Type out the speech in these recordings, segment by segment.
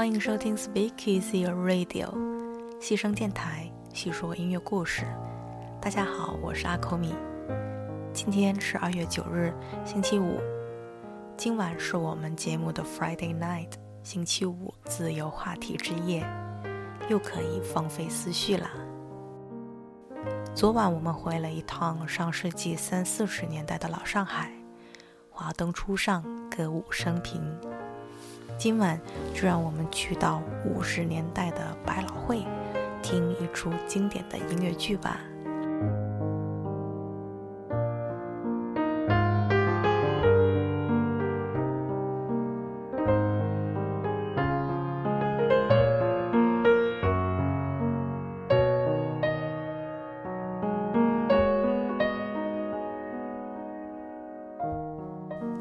欢迎收听 Speak Easy Radio，细声电台，细说音乐故事。大家好，我是阿口米。今天是二月九日，星期五。今晚是我们节目的 Friday Night，星期五自由话题之夜，又可以放飞思绪啦。昨晚我们回了一趟上世纪三四十年代的老上海，华灯初上，歌舞升平。今晚就让我们去到五十年代的百老汇，听一出经典的音乐剧吧。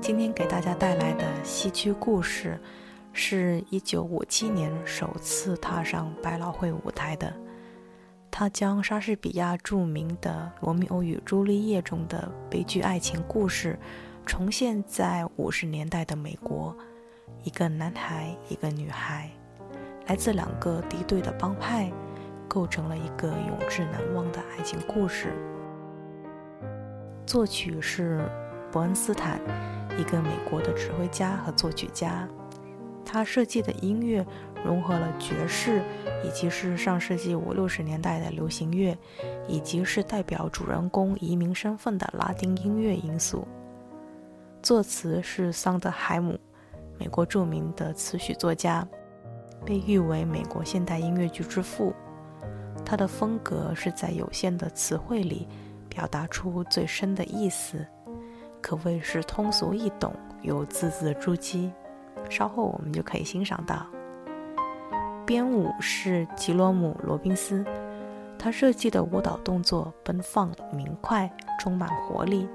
今天给大家带来的戏曲故事，是一九五七年首次踏上百老汇舞台的。他将莎士比亚著名的《罗密欧与朱丽叶》中的悲剧爱情故事，重现在五十年代的美国。一个男孩，一个女孩，来自两个敌对的帮派，构成了一个永志难忘的爱情故事。作曲是伯恩斯坦。一个美国的指挥家和作曲家，他设计的音乐融合了爵士，以及是上世纪五六十年代的流行乐，以及是代表主人公移民身份的拉丁音乐因素。作词是桑德海姆，美国著名的词曲作家，被誉为美国现代音乐剧之父。他的风格是在有限的词汇里表达出最深的意思。可谓是通俗易懂又字字珠玑，稍后我们就可以欣赏到。编舞是吉罗姆·罗宾斯，他设计的舞蹈动作奔放明快，充满活力，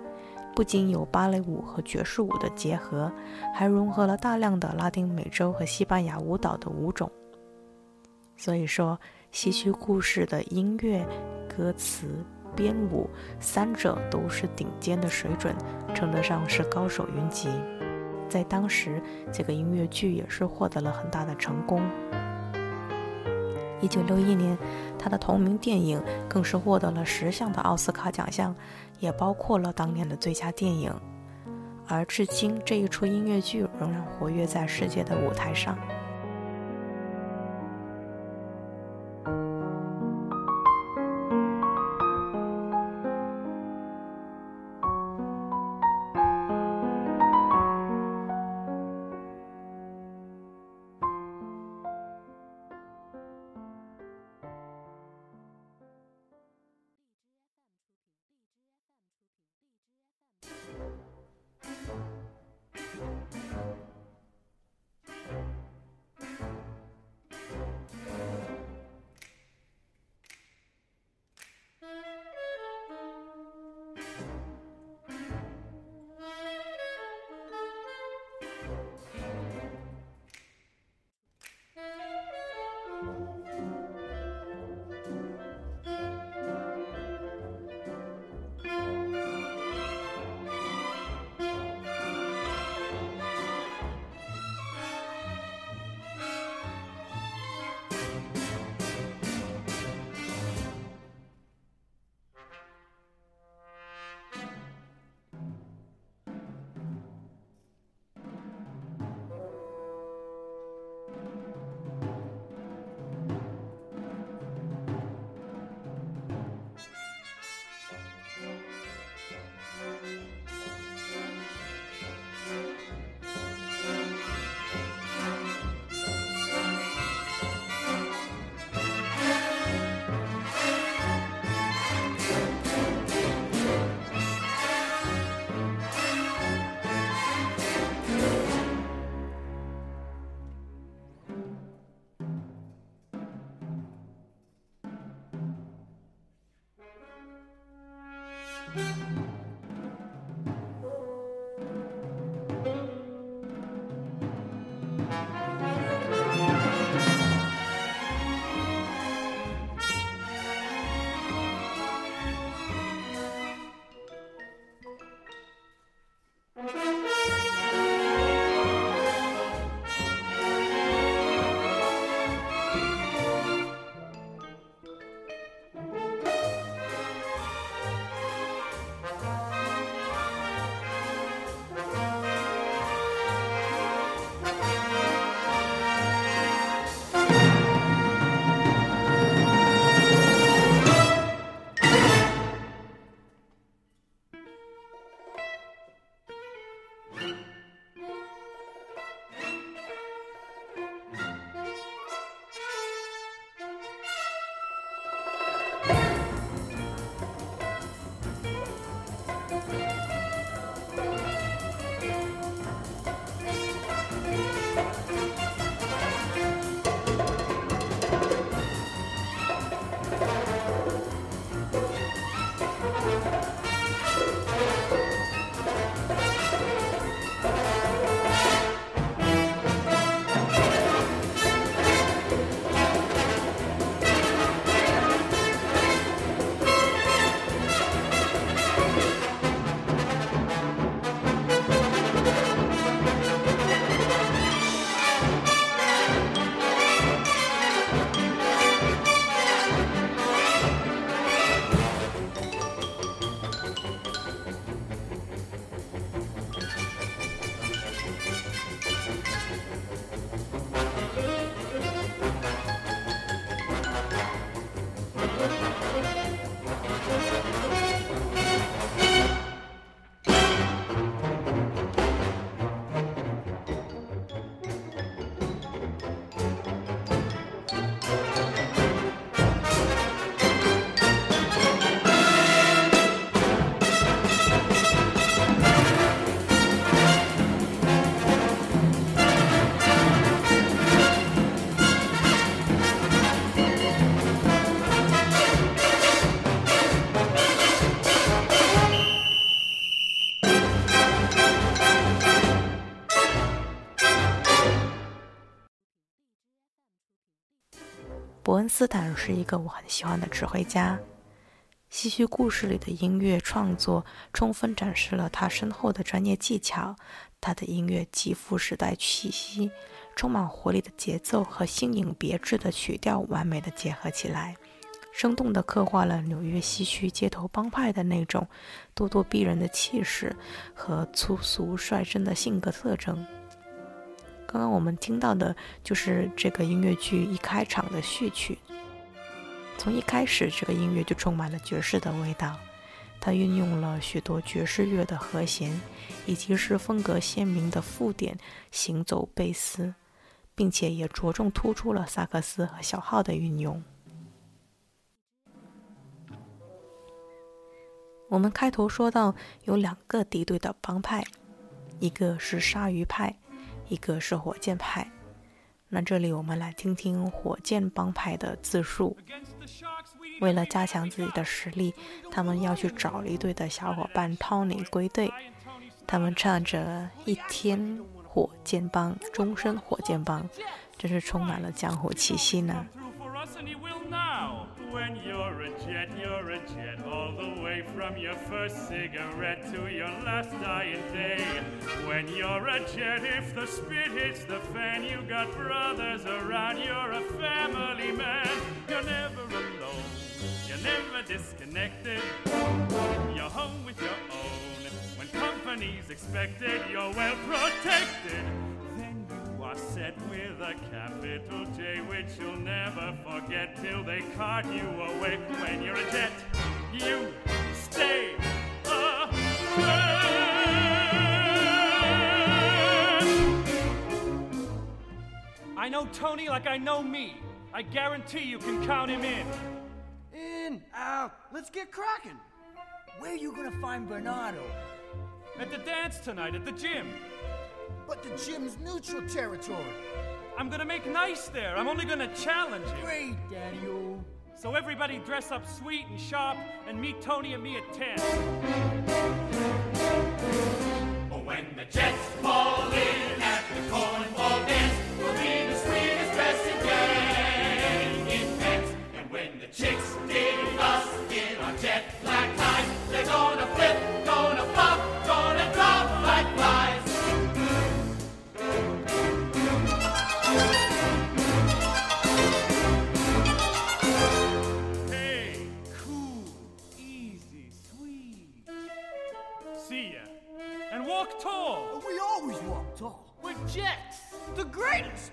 不仅有芭蕾舞和爵士舞的结合，还融合了大量的拉丁美洲和西班牙舞蹈的舞种。所以说，戏曲故事的音乐、歌词。编舞三者都是顶尖的水准，称得上是高手云集。在当时，这个音乐剧也是获得了很大的成功。一九六一年，他的同名电影更是获得了十项的奥斯卡奖项，也包括了当年的最佳电影。而至今，这一出音乐剧仍然活跃在世界的舞台上。斯坦是一个我很喜欢的指挥家。唏嘘故事里的音乐创作充分展示了他深厚的专业技巧。他的音乐极富时代气息，充满活力的节奏和新颖别致的曲调完美的结合起来，生动地刻画了纽约西区街头帮派的那种咄咄逼人的气势和粗俗率真的性格特征。刚刚我们听到的就是这个音乐剧一开场的序曲。从一开始，这个音乐就充满了爵士的味道。它运用了许多爵士乐的和弦，以及是风格鲜明的附点行走贝斯，并且也着重突出了萨克斯和小号的运用。我们开头说到有两个敌对的帮派，一个是鲨鱼派。一个是火箭派，那这里我们来听听火箭帮派的自述。为了加强自己的实力，他们要去找一队的小伙伴 Tony 归队。他们唱着“一天火箭帮，终身火箭帮”，真是充满了江湖气息呢。When you're a jet, you're a jet all the way from your first cigarette to your last dying day. When you're a jet, if the spit hits the fan, you got brothers around, you're a family man. You're never alone, you're never disconnected. You're home with your own. When company's expected, you're well protected Then you are set with a capital J, which you'll never forget till they cart you away. When you're a jet, you stay I know Tony like I know me. I guarantee you can count him in. In, out, let's get cracking. Where you gonna find Bernardo? At the dance tonight at the gym. But the gym's neutral territory. I'm gonna make nice there. I'm only gonna challenge you. Great, Daddy-o. So everybody dress up sweet and sharp and meet Tony and me at 10. When the Jets fall in at the cornball dance, we'll be the sweetest dressing gang in pants. And when the chicks dig us in our jet black ties, jets, the greatest.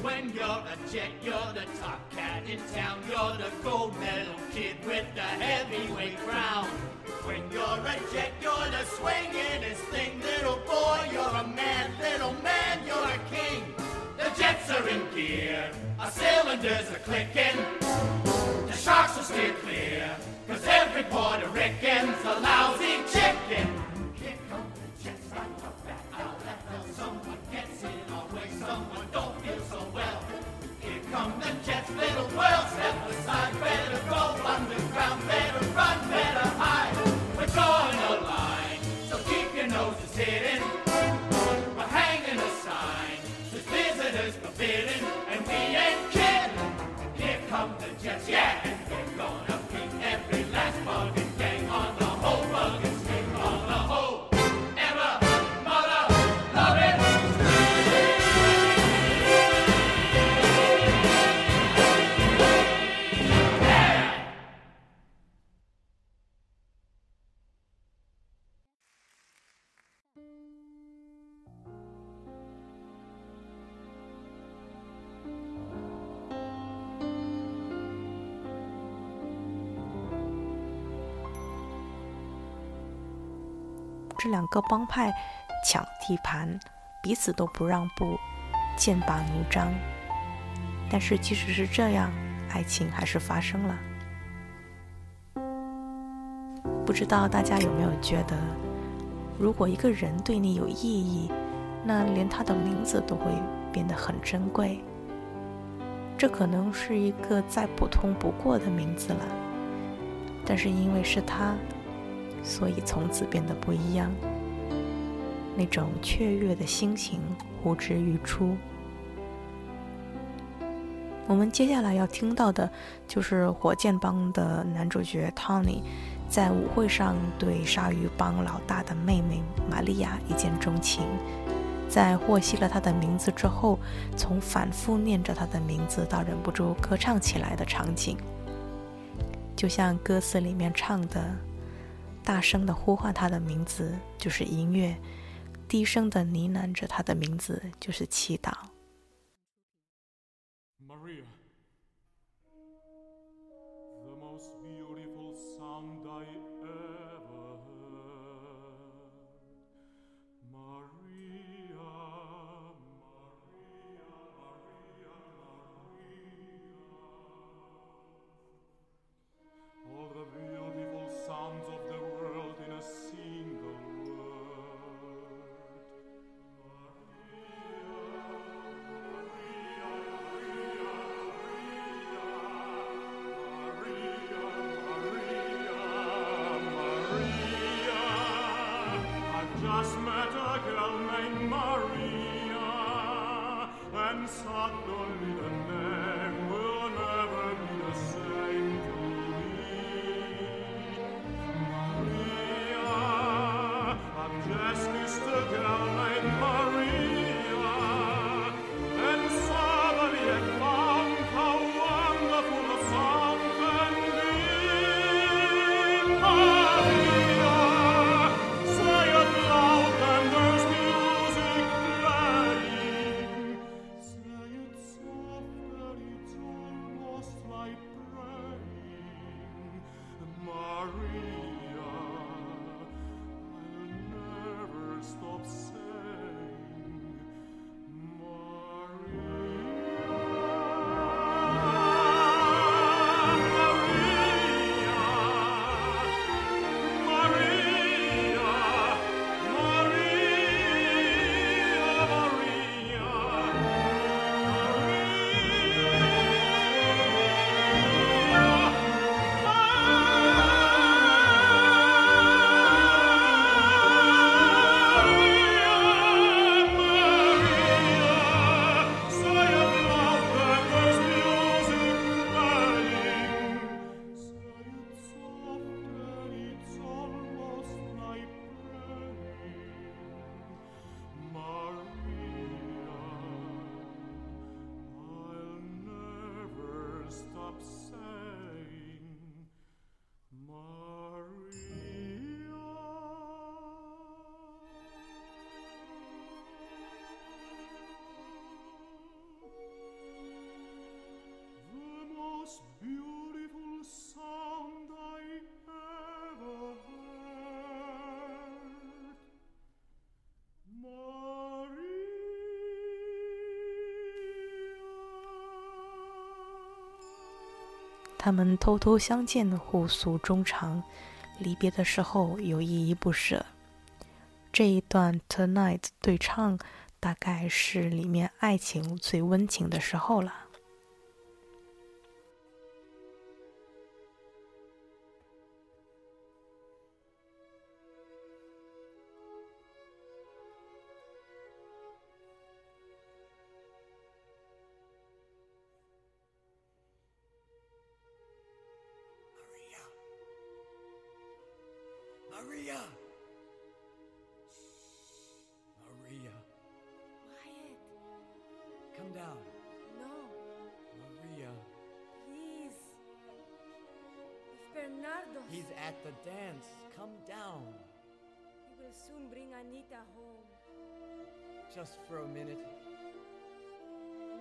When you're a jet, you're the top cat in town. You're the gold medal kid with the heavyweight crown. When you're a jet, you're the swingin'est thing. Little boy, you're a man. Little man, you're a king. The jets are in gear. Our cylinders are clicking. The sharks will steer clear. Cause every Puerto Rican's a lousy chicken. Aside. Better go underground, better run, better hide. We're drawing a line, so keep your noses hidden. We're hanging a sign, visitors forbidden, and we ain't kidding. Here come the jets, yeah, 这两个帮派抢地盘，彼此都不让步，剑拔弩张。但是即使是这样，爱情还是发生了。不知道大家有没有觉得，如果一个人对你有意义，那连他的名字都会变得很珍贵。这可能是一个再普通不过的名字了，但是因为是他，所以从此变得不一样。那种雀跃的心情呼之欲出。我们接下来要听到的就是火箭帮的男主角 Tony 在舞会上对鲨鱼帮老大的妹妹玛利亚一见钟情，在获悉了她的名字之后，从反复念着她的名字到忍不住歌唱起来的场景，就像歌词里面唱的：“大声的呼唤他的名字就是音乐，低声的呢喃着他的名字就是祈祷。” Maria. 他们偷偷相见，互诉衷肠，离别的时候有依依不舍。这一段 Tonight 对唱，大概是里面爱情最温情的时候了。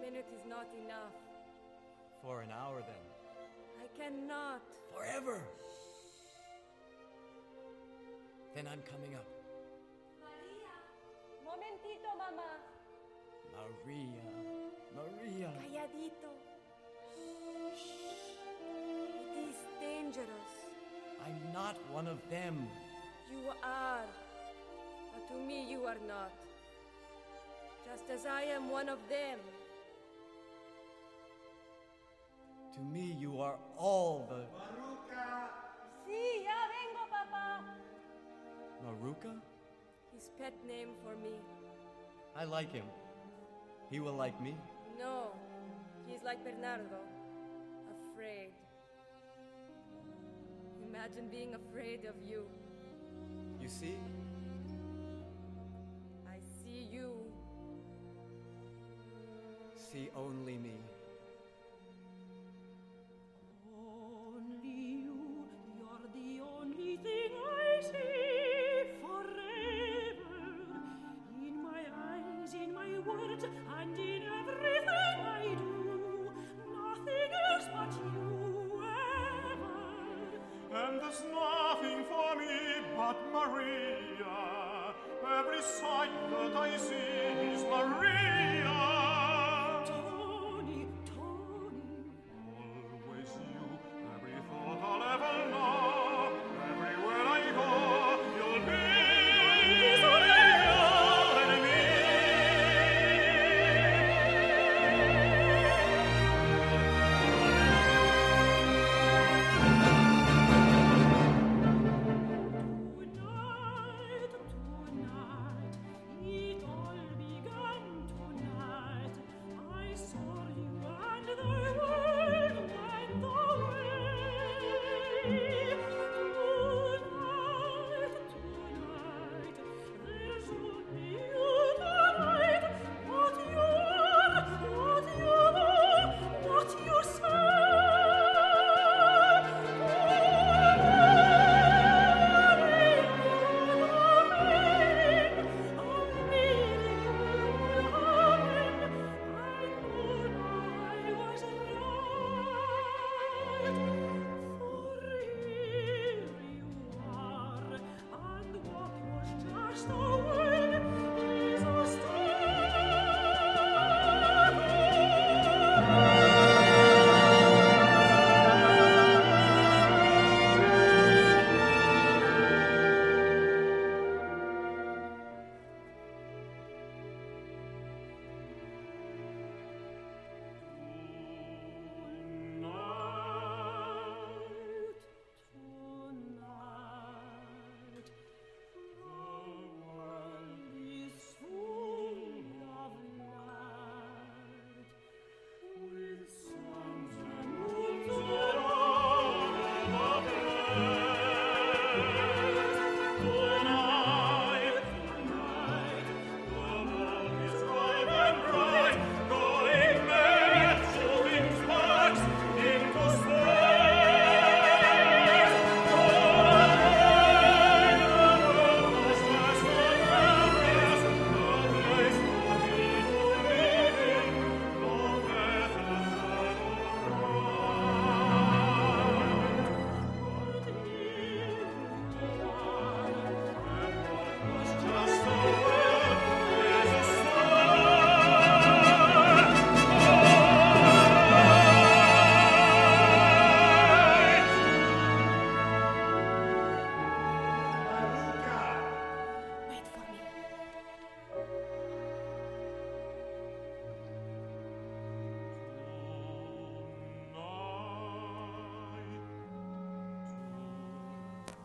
Minute is not enough. For an hour, then. I cannot. Forever! Then I'm coming up. Maria! Momentito, mamá. Maria, Maria. Calladito. It is dangerous. I'm not one of them. You are. But to me, you are not. Just as I am one of them. To me, you are all the. Sí, ya vengo, papá. Maruka? His pet name for me. I like him. He will like me. No. He's like Bernardo, afraid. Imagine being afraid of you. You see? I see you. See only me.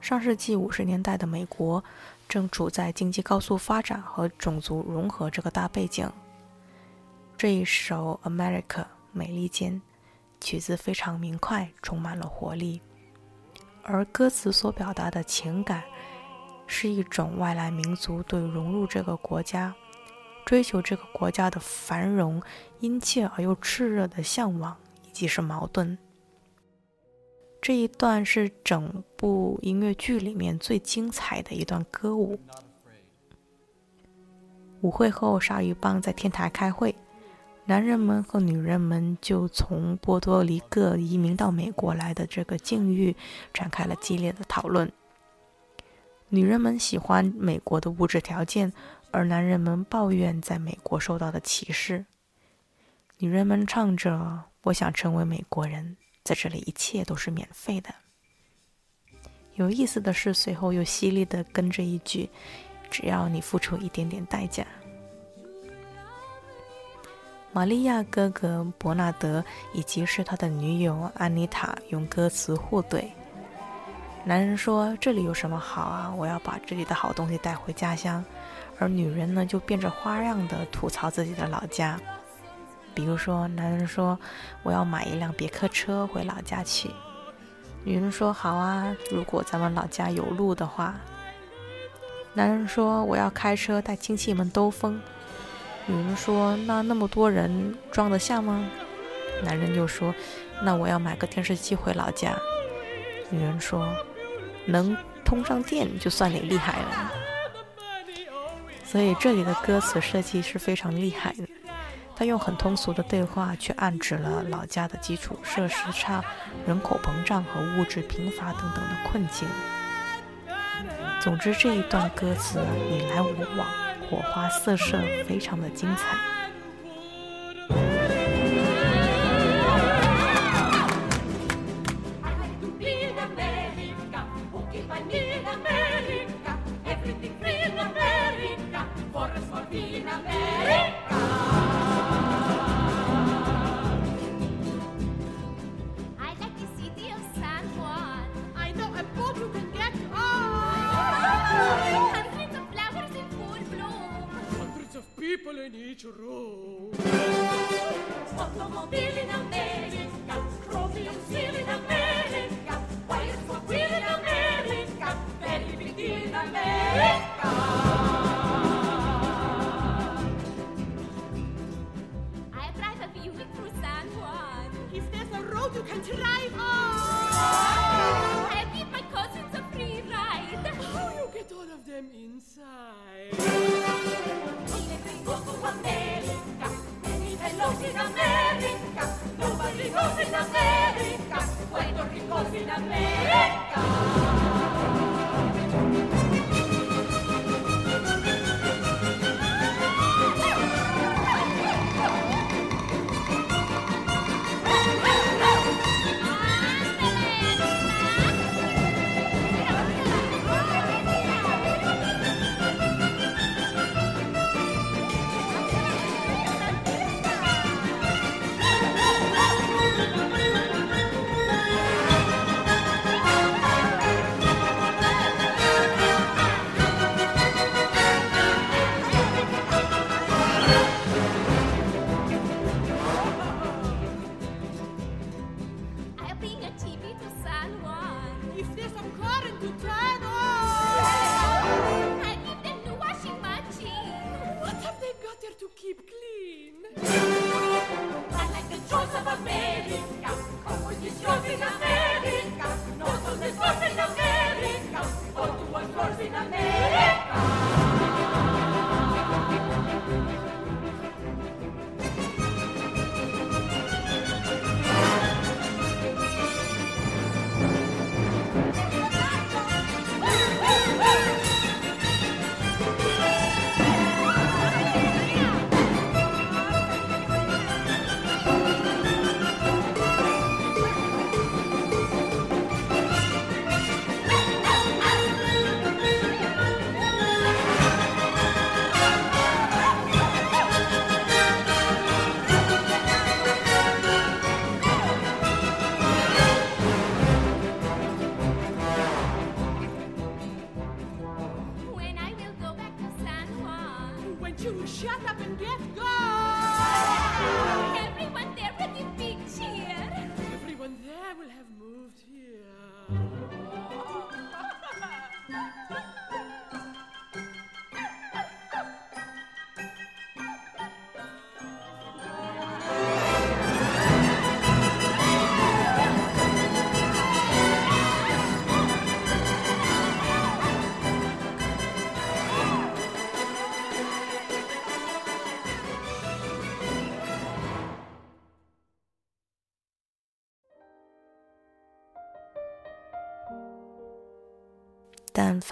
上世纪五十年代的美国，正处在经济高速发展和种族融合这个大背景。这一首《America》美利坚曲子非常明快，充满了活力，而歌词所表达的情感，是一种外来民族对融入这个国家、追求这个国家的繁荣、殷切而又炽热的向往，以及是矛盾。这一段是整部音乐剧里面最精彩的一段歌舞。舞会后，鲨鱼帮在天台开会，男人们和女人们就从波多黎各移民到美国来的这个境遇展开了激烈的讨论。女人们喜欢美国的物质条件，而男人们抱怨在美国受到的歧视。女人们唱着：“我想成为美国人，在这里一切都是免费的。”有意思的是，随后又犀利地跟着一句：“只要你付出一点点代价。”玛利亚哥哥伯纳德以及是他的女友安妮塔用歌词互怼。男人说：“这里有什么好啊？我要把这里的好东西带回家乡。”而女人呢，就变着花样的吐槽自己的老家。比如说，男人说我要买一辆别克车回老家去，女人说好啊，如果咱们老家有路的话。男人说我要开车带亲戚们兜风，女人说那那么多人装得下吗？男人又说那我要买个电视机回老家。女人说能通上电就算你厉害了。所以这里的歌词设计是非常厉害的。他用很通俗的对话，却暗指了老家的基础设施差、人口膨胀和物质贫乏等等的困境。总之，这一段歌词你来我往，火花四射，非常的精彩。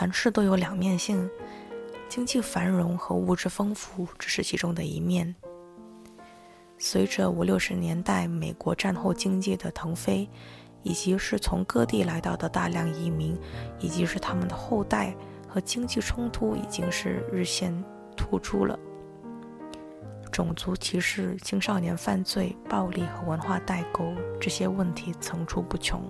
凡事都有两面性，经济繁荣和物质丰富只是其中的一面。随着五六十年代美国战后经济的腾飞，以及是从各地来到的大量移民，以及是他们的后代和经济冲突，已经是日渐突出了。种族歧视、青少年犯罪、暴力和文化代沟这些问题层出不穷。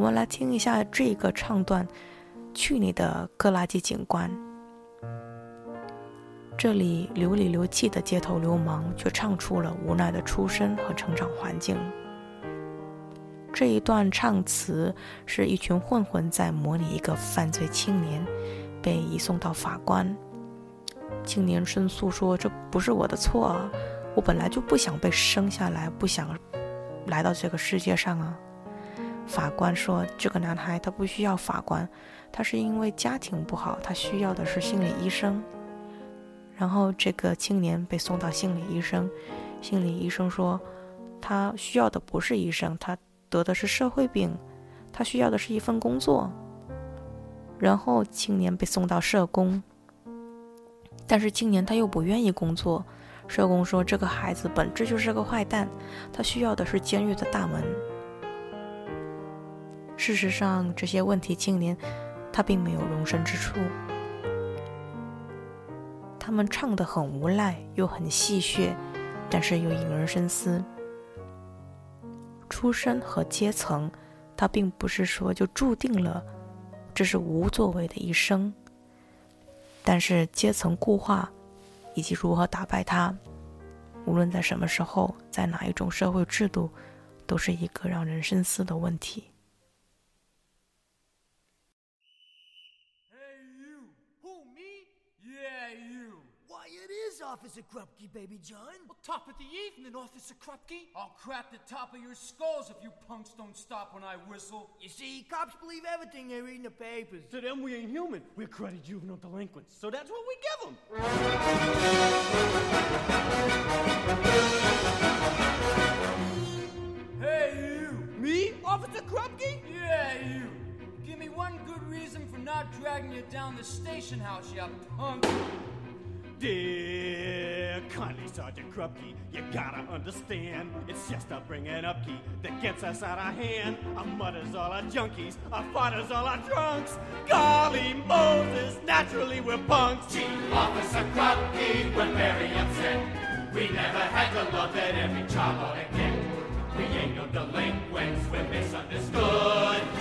我们来听一下这个唱段，《去你的，克拉基警官》。这里流里流气的街头流氓却唱出了无奈的出身和成长环境。这一段唱词是一群混混在模拟一个犯罪青年被移送到法官。青年申诉说：“这不是我的错，我本来就不想被生下来，不想来到这个世界上啊。”法官说：“这个男孩他不需要法官，他是因为家庭不好，他需要的是心理医生。”然后这个青年被送到心理医生，心理医生说：“他需要的不是医生，他。”得的是社会病，他需要的是一份工作。然后青年被送到社工，但是青年他又不愿意工作。社工说这个孩子本质就是个坏蛋，他需要的是监狱的大门。事实上，这些问题青年他并没有容身之处。他们唱得很无赖，又很戏谑，但是又引人深思。出身和阶层，它并不是说就注定了这是无作为的一生。但是阶层固化以及如何打败它，无论在什么时候，在哪一种社会制度，都是一个让人深思的问题。Officer Krupke, baby John. Well, top of the evening, Officer Krupke. I'll crap the top of your skulls if you punks don't stop when I whistle. You see, cops believe everything they read in the papers. To them, we ain't human. We're cruddy juvenile delinquents. So that's what we give them. Hey, you! Me? Officer Krupke? Yeah, you! Give me one good reason for not dragging you down the station house, you punk! Dear kindly Sergeant Krupke, you gotta understand, it's just a bringing up key that gets us out of hand. Our mothers all our junkies, our fathers all our drunks. Golly Moses, naturally we're punks. Chief Officer Krupke, we're very upset. We never had the love that every child ought to get. We ain't no delinquents, we're misunderstood.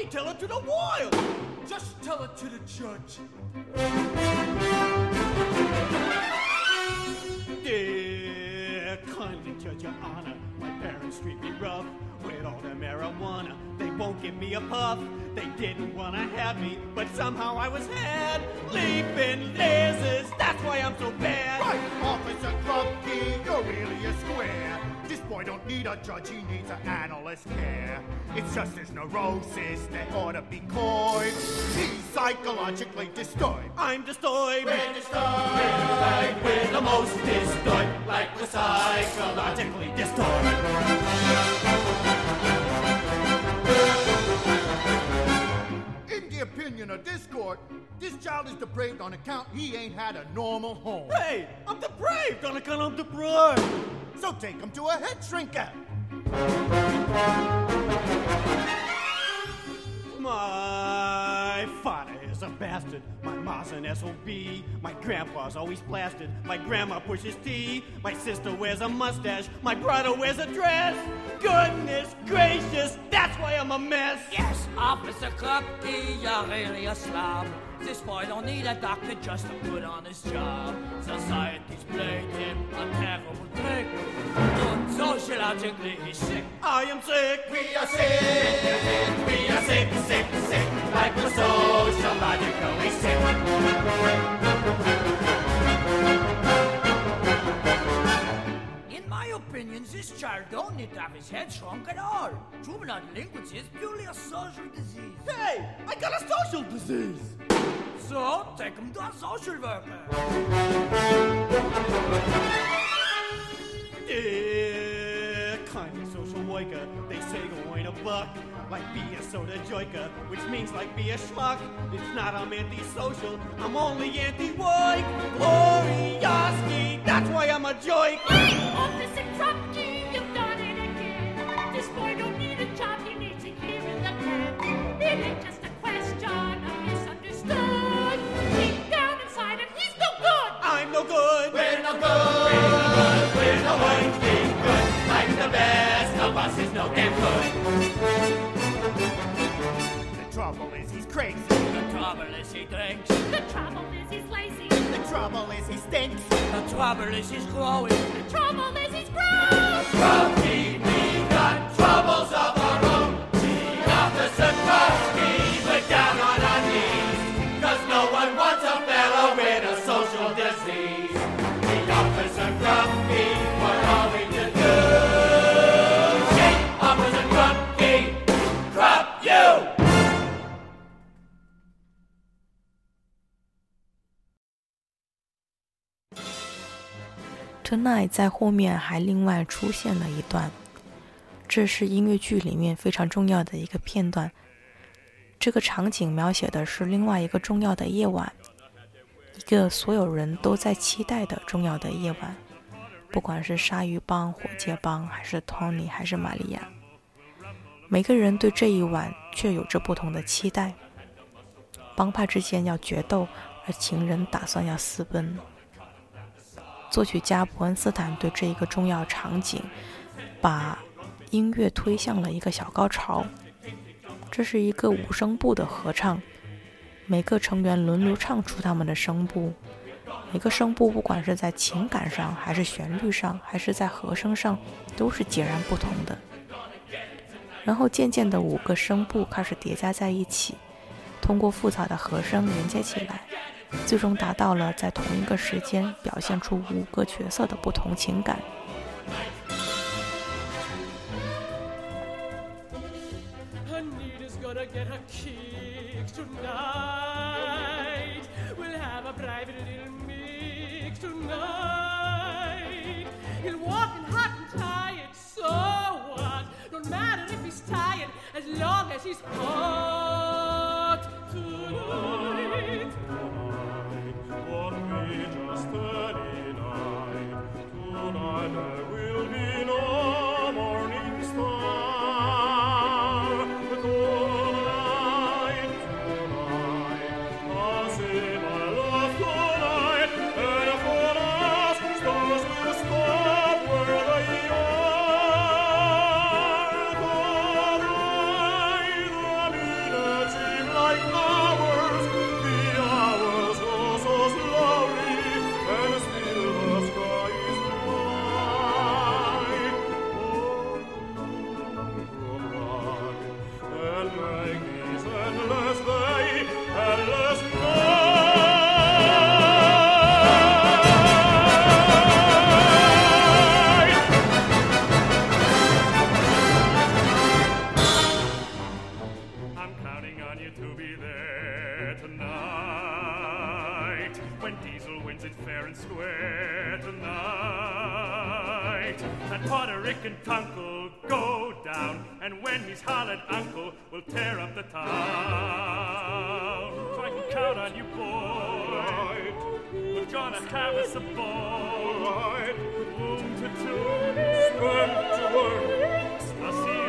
Me tell it to the wild. Just tell it to the judge. Dear kindly Judge Your Honor, my parents treat me rough with all the marijuana. They won't give me a puff. They didn't want to have me, but somehow I was had. Leaping lasers, that's why I'm so bad. Right, Officer Krupke, you're really a square. This boy don't need a judge, he needs an analyst care. It's just his neurosis that ought to be coy. He's psychologically destroyed. I'm destroyed. We're disturbed, like we're the most disturbed, like we're psychologically disturbed. Depraved on account he ain't had a normal home. Hey, I'm depraved on account I'm depraved. So take him to a head shrinker. My father is a bastard. My ma's an SOB. My grandpa's always blasted. My grandma pushes tea. My sister wears a mustache. My brother wears a dress. Goodness gracious, that's why I'm a mess. Yes, Officer Krupke, you're really a slob. This boy don't need a doctor just to put on his job. Society's played him a terrible trick. But sociologically he's sick. I am sick. We are sick, we are sick, sick, sick, like we're sociologically sick. In my opinion, this child don't need to have his head shrunk at all. Juvenile delinquency is purely a social disease. Hey, I got a social disease. So, take him to a social worker. Eh, kind of social worker, they say go ain't a buck. Like be a soda joiker, which means like be a schmuck. It's not I'm antisocial, I'm only anti-woik. Glorioski, that's why I'm a joik. Hey, Officer Krupke, you've done it again. This boy don't need a job, he needs a year in the pen. It ain't just a question, I misunderstood. Deep down inside him, he's no good. I'm no good. We're no good. We're no good. We're no good. We're no good. Good. Like the best damn good. The trouble is he's crazy. The trouble is he drinks. The trouble is he's lazy. The trouble is he stinks. The trouble is he's growing. The trouble is he's gross. Grumpy, we got troubles of Tonight 在后面还另外出现了一段，这是音乐剧里面非常重要的一个片段。这个场景描写的是另外一个重要的夜晚，一个所有人都在期待的重要的夜晚，不管是鲨鱼帮、火箭帮，还是 Tony，还是玛利亚，每个人对这一晚却有着不同的期待。帮派之间要决斗，而情人打算要私奔。作曲家伯恩斯坦对这一个重要场景，把音乐推向了一个小高潮。这是一个五声部的合唱，每个成员轮流唱出他们的声部，每个声部不管是在情感上，还是旋律上，还是在和声上，都是截然不同的。然后渐渐的，五个声部开始叠加在一起，通过复杂的和声连接起来。最终达到了在同一个时间表现出五个角色的不同情感。Anita's gonna get her kick gonna have us a ball. Womb to tomb, sperm to worm.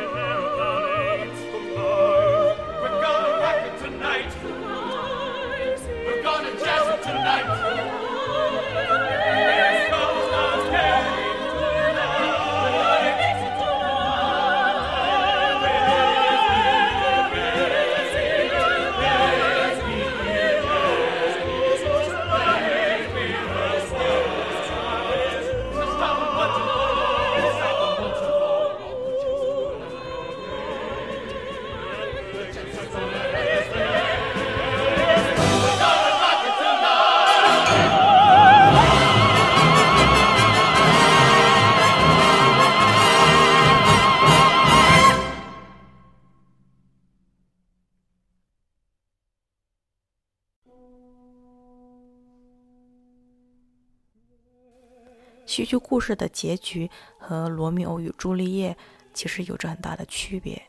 剧故事的结局和《罗密欧与朱丽叶》其实有着很大的区别。《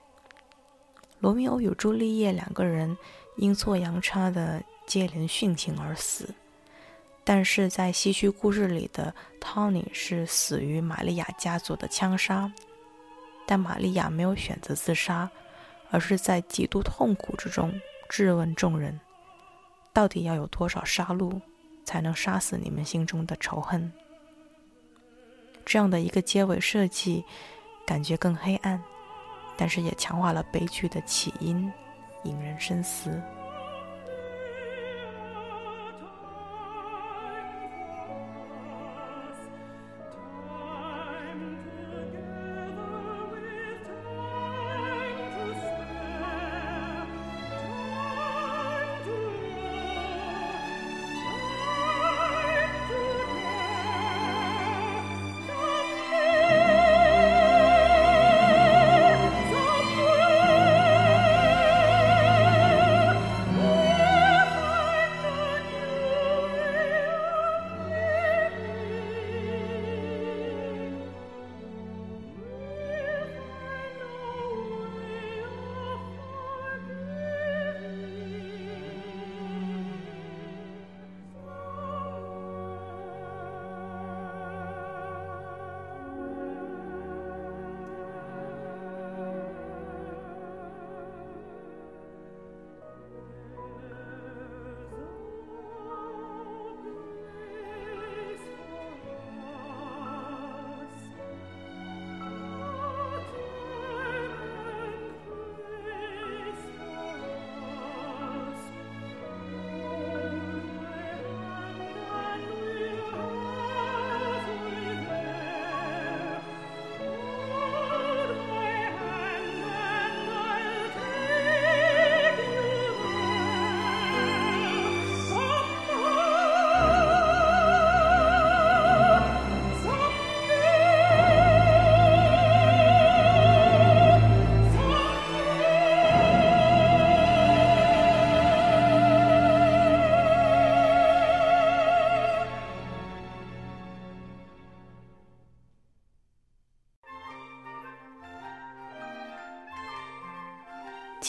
罗密欧与朱丽叶》两个人阴错阳差的接连殉情而死，但是在戏剧故事里的 Tony 是死于玛利亚家族的枪杀，但玛利亚没有选择自杀，而是在极度痛苦之中质问众人：到底要有多少杀戮才能杀死你们心中的仇恨？这样的一个结尾设计，感觉更黑暗，但是也强化了悲剧的起因，引人深思。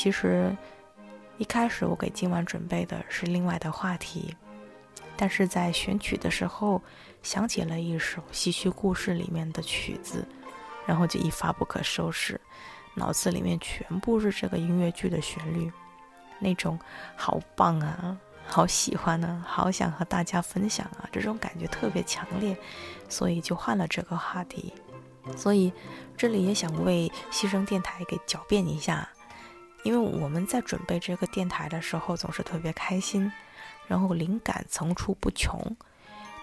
其实，一开始我给今晚准备的是另外的话题，但是在选曲的时候想起了一首戏曲故事里面的曲子，然后就一发不可收拾，脑子里面全部是这个音乐剧的旋律，那种好棒啊，好喜欢呢，好想和大家分享啊，这种感觉特别强烈，所以就换了这个话题。所以这里也想为牺牲电台给狡辩一下。因为我们在准备这个电台的时候总是特别开心，然后灵感层出不穷。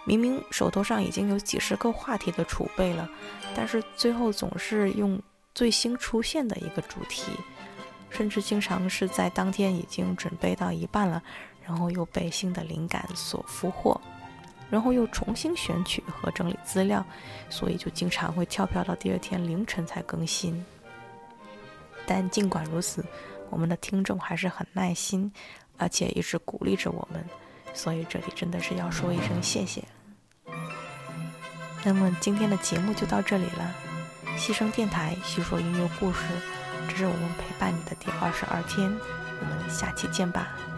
明明手头上已经有几十个话题的储备了，但是最后总是用最新出现的一个主题，甚至经常是在当天已经准备到一半了，然后又被新的灵感所俘获，然后又重新选取和整理资料，所以就经常会跳票到第二天凌晨才更新。但尽管如此，我们的听众还是很耐心，而且一直鼓励着我们，所以这里真的是要说一声谢谢。那么今天的节目就到这里了，牺牲电台叙说音乐故事，这是我们陪伴你的第二十二天，我们下期见吧。